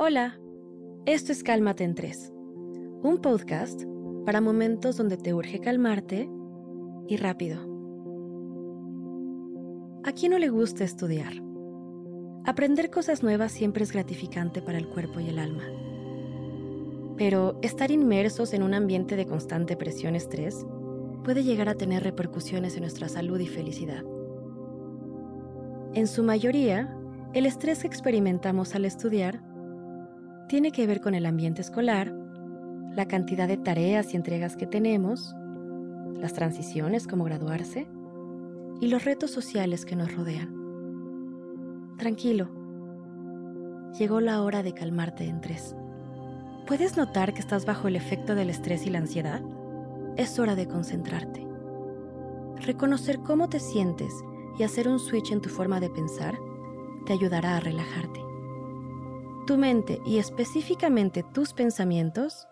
Hola, esto es Cálmate en Tres, un podcast para momentos donde te urge calmarte y rápido. ¿A quién no le gusta estudiar? Aprender cosas nuevas siempre es gratificante para el cuerpo y el alma. Pero estar inmersos en un ambiente de constante presión y estrés puede llegar a tener repercusiones en nuestra salud y felicidad. En su mayoría, el estrés que experimentamos al estudiar tiene que ver con el ambiente escolar, la cantidad de tareas y entregas que tenemos, las transiciones como graduarse y los retos sociales que nos rodean. Tranquilo, llegó la hora de calmarte en tres. ¿Puedes notar que estás bajo el efecto del estrés y la ansiedad? Es hora de concentrarte. Reconocer cómo te sientes y hacer un switch en tu forma de pensar te ayudará a relajarte. Tu mente y específicamente tus pensamientos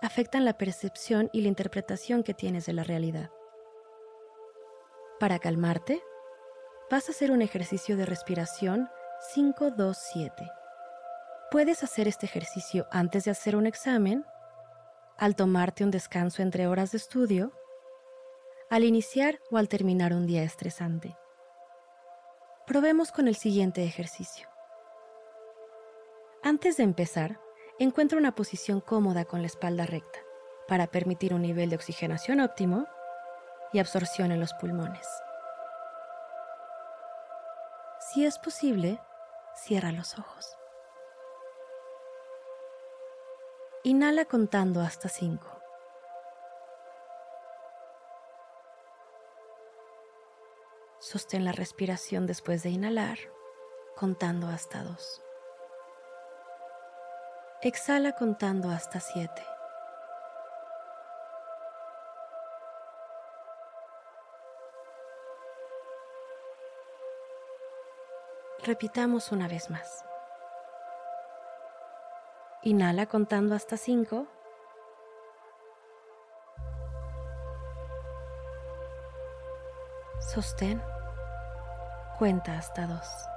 afectan la percepción y la interpretación que tienes de la realidad. Para calmarte, vas a hacer un ejercicio de respiración 527. Puedes hacer este ejercicio antes de hacer un examen, al tomarte un descanso entre horas de estudio, al iniciar o al terminar un día estresante. Probemos con el siguiente ejercicio. Antes de empezar, encuentra una posición cómoda con la espalda recta para permitir un nivel de oxigenación óptimo y absorción en los pulmones. Si es posible, cierra los ojos. Inhala contando hasta 5. Sostén la respiración después de inhalar, contando hasta 2. Exhala contando hasta 7. Repitamos una vez más. Inhala contando hasta 5. Sostén. Cuenta hasta 2.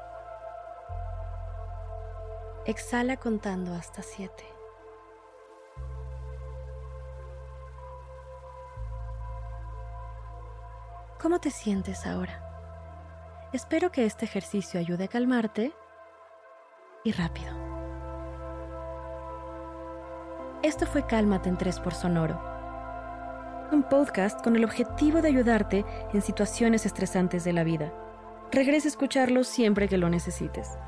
Exhala contando hasta 7. ¿Cómo te sientes ahora? Espero que este ejercicio ayude a calmarte y rápido. Esto fue Cálmate en 3 por Sonoro, un podcast con el objetivo de ayudarte en situaciones estresantes de la vida. Regresa a escucharlo siempre que lo necesites.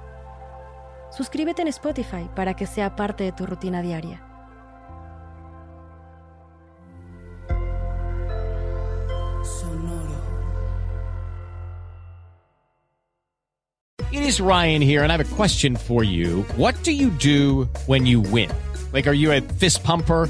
Suscríbete en Spotify para que sea parte de tu rutina diaria. Sonoro. It is Ryan here, and I have a question for you. What do you do when you win? Like, are you a fist pumper?